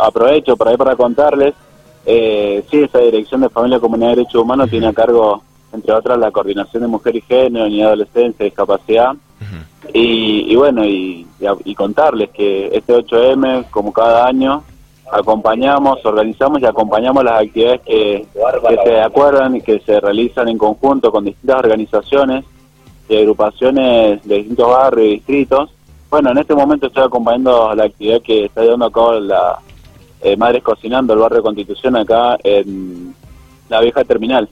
aprovecho por ahí para contarles, eh, sí, esa Dirección de Familia, Comunidad y Derechos Humanos tiene a cargo, entre otras, la coordinación de mujer y género, niña, adolescencia, discapacidad. y, bueno, y, contarles que este 8M, como cada año, acompañamos, organizamos y acompañamos las actividades que, que se acuerdan y que se realizan en conjunto con distintas organizaciones y agrupaciones de distintos barrios y distritos. Bueno, en este momento estoy acompañando la actividad que está llevando a cabo la eh, Madres Cocinando, el barrio Constitución, acá en la vieja terminal.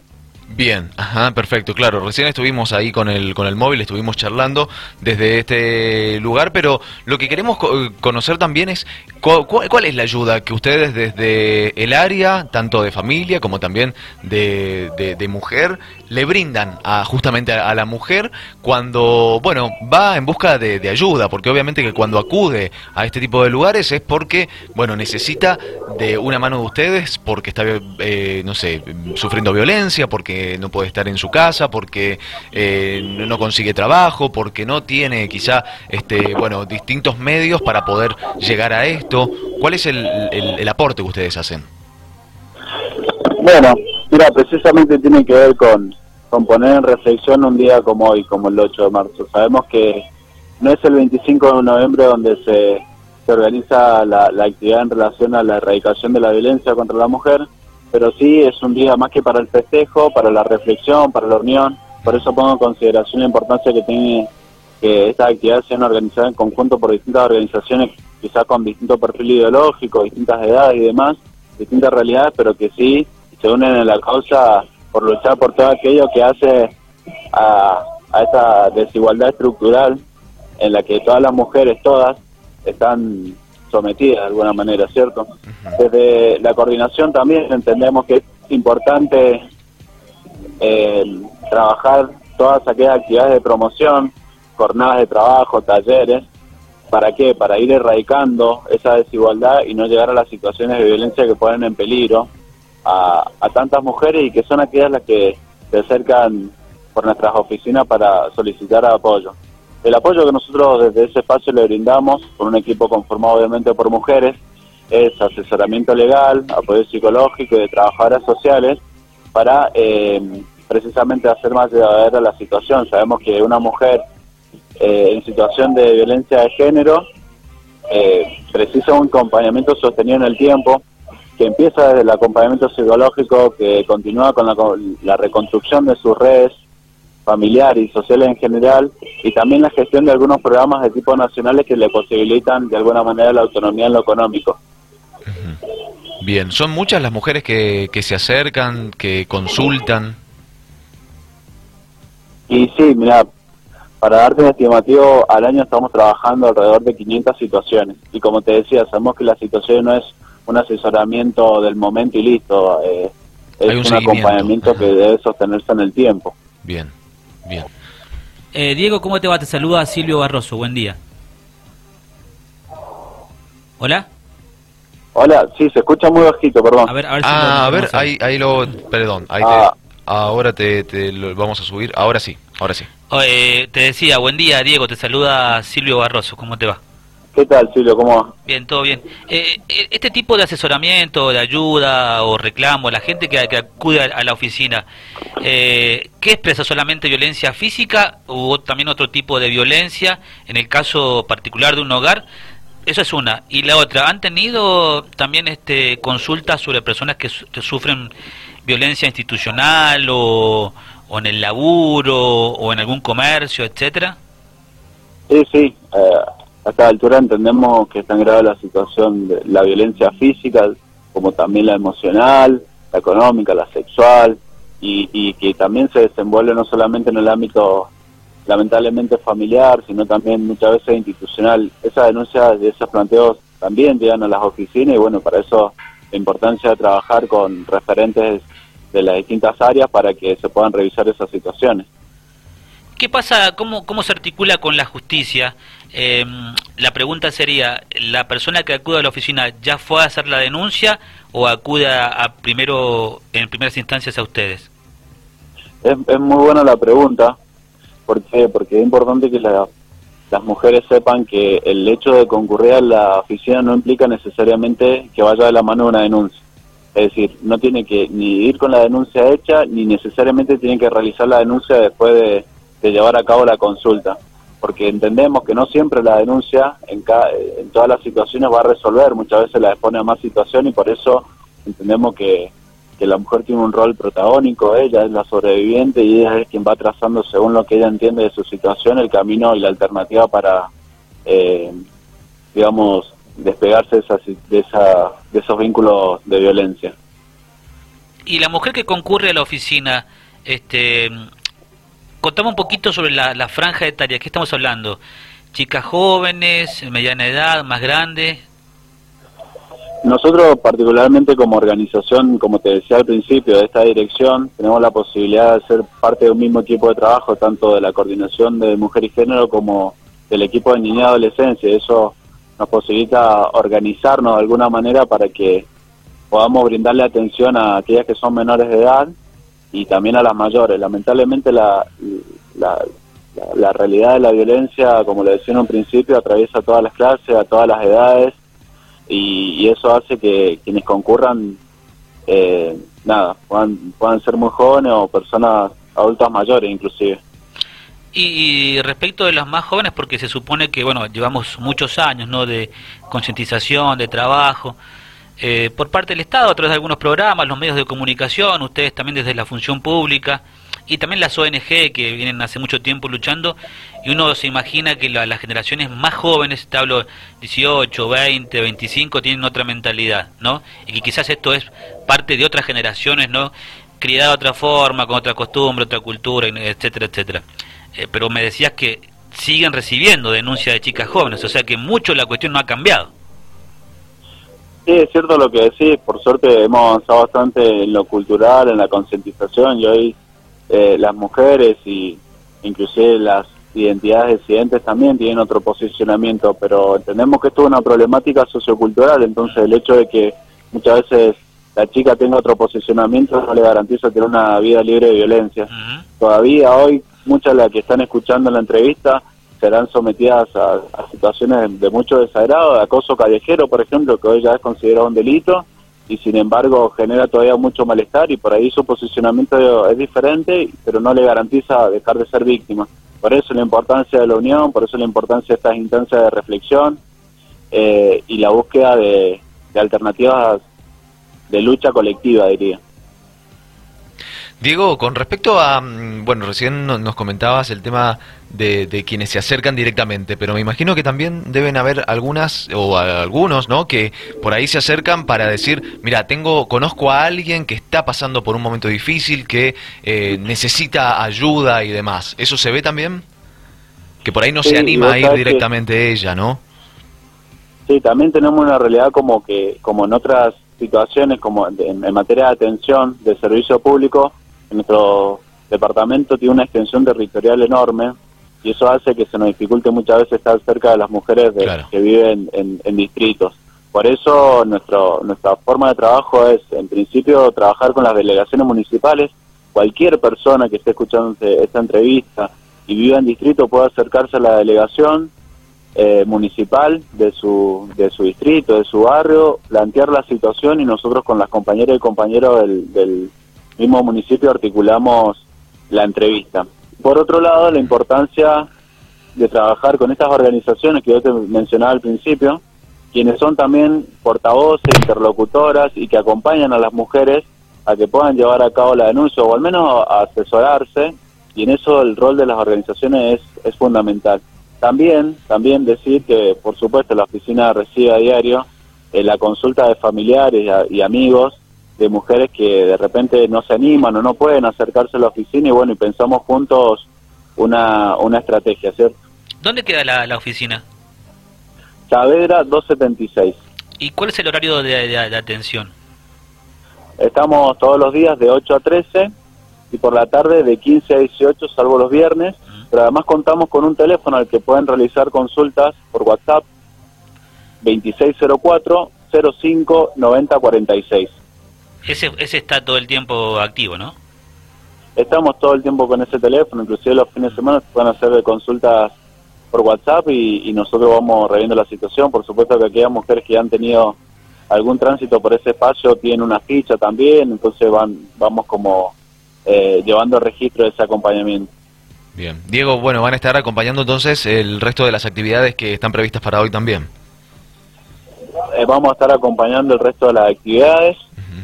Bien, ajá, perfecto, claro. Recién estuvimos ahí con el, con el móvil, estuvimos charlando desde este lugar, pero lo que queremos conocer también es cuál, es la ayuda que ustedes desde el área, tanto de familia como también de, de, mujer, le brindan a, justamente a, la mujer cuando, bueno, va en busca de, ayuda, porque obviamente que cuando acude a este tipo de lugares es porque, bueno, necesita de una mano de ustedes, porque está, eh, no sé, sufriendo violencia, porque no puede estar en su casa, porque eh, no consigue trabajo, porque no tiene quizá este, bueno, distintos medios para poder llegar a esto. ¿Cuál es el, el, aporte que ustedes hacen? Bueno, mira, precisamente tiene que ver con, con poner en reflexión un día como hoy, como el 8 de marzo. Sabemos que no es el 25 de noviembre donde se, se organiza la, la actividad en relación a la erradicación de la violencia contra la mujer, pero sí es un día más que para el festejo, para la reflexión, para la unión. Por eso pongo en consideración la importancia que tiene que estas actividades sean organizadas en conjunto por distintas organizaciones, quizás con distinto perfil ideológico, distintas edades y demás, distintas realidades, pero que sí se unen en la causa por luchar por todo aquello que hace a, a esta desigualdad estructural en la que todas las mujeres, todas, están sometida de alguna manera, ¿cierto? Desde la coordinación también entendemos que es importante eh, trabajar todas aquellas actividades de promoción, jornadas de trabajo, talleres, ¿para qué? Para ir erradicando esa desigualdad y no llegar a las situaciones de violencia que ponen en peligro a, tantas mujeres y que son aquellas las que se acercan por nuestras oficinas para solicitar apoyo. El apoyo que nosotros desde ese espacio le brindamos, con un equipo conformado obviamente por mujeres, es asesoramiento legal, apoyo psicológico y de trabajadoras sociales para eh, precisamente hacer más llevadera la situación. Sabemos que una mujer eh, en situación de violencia de género eh, precisa un acompañamiento sostenido en el tiempo, que empieza desde el acompañamiento psicológico, que continúa con la, la reconstrucción de sus redes familiar y sociales en general, y también la gestión de algunos programas de tipo nacionales que le posibilitan de alguna manera la autonomía en lo económico. Bien, ¿son muchas las mujeres que, que se acercan, que consultan? Y sí, mira, para darte un estimativo, al año estamos trabajando alrededor de 500 situaciones. Y como te decía, sabemos que la situación no es un asesoramiento del momento y listo, eh, es un acompañamiento que debe sostenerse en el tiempo. Bien. Bien. Eh, Diego, ¿cómo te va? Te saluda Silvio Barroso. Buen día. ¿Hola? Hola, sí, se escucha muy bajito, perdón. A ver, a ver, ah, a ver ahí, ahí lo... Perdón, ahí ah. ahora te, lo vamos a subir. Ahora sí, ahora sí. Te decía, buen día, Diego. Te saluda Silvio Barroso. ¿Cómo te va? ¿Qué tal, Silvio? ¿Cómo va? Bien, todo bien. Eh, eh, este tipo de asesoramiento, de ayuda o reclamo, la gente que, acude a, la oficina, eh, ¿qué expresa? ¿Solamente violencia física o también otro tipo de violencia? En el caso particular de un hogar, esa es una. Y la otra, ¿han tenido también este consultas sobre personas que, sufren violencia institucional o, o, en el laburo o en algún comercio, etcétera? Sí, sí. Eh a esta altura entendemos que es tan grave la situación de la violencia física como también la emocional, la económica, la sexual, y, que también se desenvuelve no solamente en el ámbito lamentablemente familiar, sino también muchas veces institucional. Esa denuncia de esos planteos también llegan a las oficinas y bueno, para eso la importancia de trabajar con referentes de las distintas áreas para que se puedan revisar esas situaciones. ¿Qué pasa, cómo, cómo se articula con la justicia? Eh, la pregunta sería, ¿la persona que acude a la oficina ya fue a hacer la denuncia o acude a, primero, en primeras instancias a ustedes? Es, muy buena la pregunta. ¿Por Porque es importante que la, las mujeres sepan que el hecho de concurrir a la oficina no implica necesariamente que vaya de la mano una denuncia. Es decir, no tiene que ni ir con la denuncia hecha, ni necesariamente tiene que realizar la denuncia después de, llevar a cabo la consulta. Porque entendemos que no siempre la denuncia en, en todas las situaciones va a resolver, muchas veces la expone a más situación y por eso entendemos que, que la mujer tiene un rol protagónico, ella es la sobreviviente y ella es quien va trazando según lo que ella entiende de su situación el camino y la alternativa para, eh, digamos, despegarse de, esa, de, esa, de esos vínculos de violencia. Y la mujer que concurre a la oficina, este, contame un poquito sobre la, la franja etaria, ¿qué estamos hablando? ¿Chicas jóvenes, mediana edad, más grandes? Nosotros particularmente como organización, como te decía al principio, de esta dirección, tenemos la posibilidad de ser parte de un mismo equipo de trabajo, tanto de la coordinación de mujer y género como del equipo de niña y adolescencia. Eso nos posibilita organizarnos de alguna manera para que podamos brindarle atención a aquellas que son menores de edad y también a las mayores. Lamentablemente la, la, realidad de la violencia, como le decía en un principio, atraviesa todas las clases, a todas las edades y, eso hace que quienes concurran, eh, nada, puedan, puedan ser muy jóvenes o personas adultas mayores inclusive. Y, respecto de los más jóvenes, porque se supone que, bueno, llevamos muchos años, ¿no?, de concientización, de trabajo, eh, por parte del Estado, a través de algunos programas, los medios de comunicación, ustedes también desde la función pública, y también las ONG que vienen hace mucho tiempo luchando y uno se imagina que las generaciones más jóvenes, te hablo 18, 20, 25, tienen otra mentalidad, ¿no? Y que quizás esto es parte de otras generaciones, ¿no? Criada de otra forma, con otra costumbre, otra cultura, etcétera, etcétera. Eh, pero me decías que siguen recibiendo denuncias de chicas jóvenes, o sea que mucho la cuestión no ha cambiado. Sí, es cierto lo que decís, por suerte hemos avanzado bastante en lo cultural, en la concientización y hoy eh, las mujeres y inclusive las identidades disidentes también tienen otro posicionamiento, pero entendemos que esto es una problemática sociocultural, entonces el hecho de que muchas veces la chica tenga otro posicionamiento no le garantiza tener una vida libre de violencia. Todavía hoy muchas de las que están escuchando la entrevista serán sometidas a, situaciones de mucho desagrado, de acoso callejero, por ejemplo, que hoy ya es considerado un delito, y sin embargo genera todavía mucho malestar y por ahí su posicionamiento es diferente, pero no le garantiza dejar de ser víctima. Por eso la importancia de la unión, por eso la importancia de estas instancias de reflexión eh, y la búsqueda de alternativas de lucha colectiva, diría. Diego, con respecto a, mm, bueno, recién nos comentabas el tema de, quienes se acercan directamente, pero me imagino que también deben haber algunas o algunos, ¿no? Que por ahí se acercan para decir, mira, tengo, conozco a alguien que está pasando por un momento difícil, que eh, necesita ayuda y demás. ¿Eso se ve también? Que por ahí no se anima a ir directamente ella, ¿no? Sí, también tenemos una realidad como que, como en otras situaciones, como en materia de atención de servicio público, nuestro departamento tiene una extensión territorial enorme y eso hace que se nos dificulte muchas veces estar cerca de las mujeres que viven en, distritos. Por eso nuestro, nuestra forma de trabajo es, en principio, trabajar con las delegaciones municipales. Cualquier persona que esté escuchando esta entrevista y viva en distrito puede acercarse a la delegación eh, municipal de su, de su distrito, de su barrio, plantear la situación y nosotros con las compañeras y compañeros del mismo municipio articulamos la entrevista. Por otro lado, la importancia de trabajar con estas organizaciones que yo te mencionaba al principio, quienes son también portavoces, interlocutoras y que acompañan a las mujeres a que puedan llevar a cabo la denuncia o al menos a asesorarse y en eso el rol de las organizaciones es, es fundamental. También, también decir que por supuesto la oficina recibe a diario eh, la consulta de familiares y amigos de mujeres que de repente no se animan o no pueden acercarse a la oficina y bueno, y pensamos juntos una, una estrategia, ¿cierto? ¿Dónde queda la, oficina? Saavedra 276. ¿Y cuál es el horario de, atención? Estamos todos los días de 8 a 13 y por la tarde de 15 a 18, salvo los viernes, pero además contamos con un teléfono al que pueden realizar consultas por WhatsApp 2604 05 90 46. Ese, ese está todo el tiempo activo, ¿no? Estamos todo el tiempo con ese teléfono, inclusive los fines de semana se pueden hacer consultas por WhatsApp y, nosotros vamos reviendo la situación. Por supuesto que aquellas mujeres que han tenido algún tránsito por ese espacio tienen una ficha también, entonces van vamos como eh, llevando registro de ese acompañamiento. Bien. Diego, bueno, van a estar acompañando entonces el resto de las actividades que están previstas para hoy también. Eh, vamos a estar acompañando el resto de las actividades.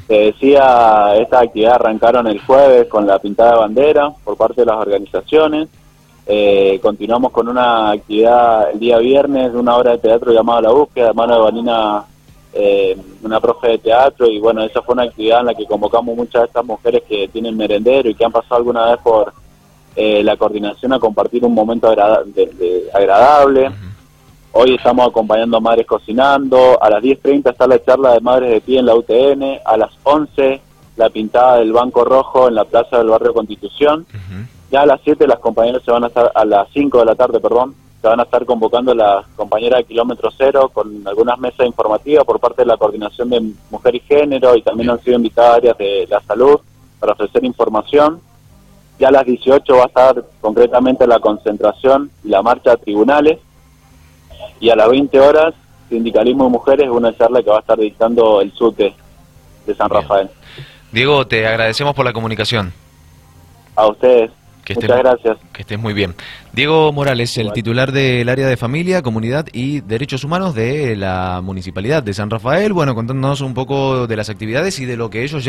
Te decía, estas actividades arrancaron el jueves con la pintada de bandera por parte de las organizaciones. Eh, continuamos con una actividad el día viernes de una obra de teatro llamada La Búsqueda, de mano de Vanina, eh, una profe de teatro, y bueno, esa fue una actividad en la que convocamos muchas de estas mujeres que tienen merendero y que han pasado alguna vez por eh, la coordinación a compartir un momento agradable. Hoy estamos acompañando a Madres Cocinando, a las 10.30 está la charla de Madres de Pie en la UTN, a las 11 la pintada del Banco Rojo en la Plaza del Barrio Constitución. Ya a las 7 las compañeras se van a estar, a las 5 de la tarde, perdón, se van a estar convocando las compañeras de Kilómetro Cero con algunas mesas informativas por parte de la Coordinación de Mujer y Género y también han sido invitadas áreas de la salud para ofrecer información. Ya a las 18 va a estar concretamente la concentración y la marcha a tribunales. Y a las 20 horas, Sindicalismo de Mujeres, una charla que va a estar dictando el SUTE de San Rafael. Diego, te agradecemos por la comunicación. A ustedes. Muchas gracias. Que estés muy bien. Diego Morales, el titular del área de familia, comunidad y derechos humanos de la municipalidad de San Rafael, bueno, contándonos un poco de las actividades y de lo que ellos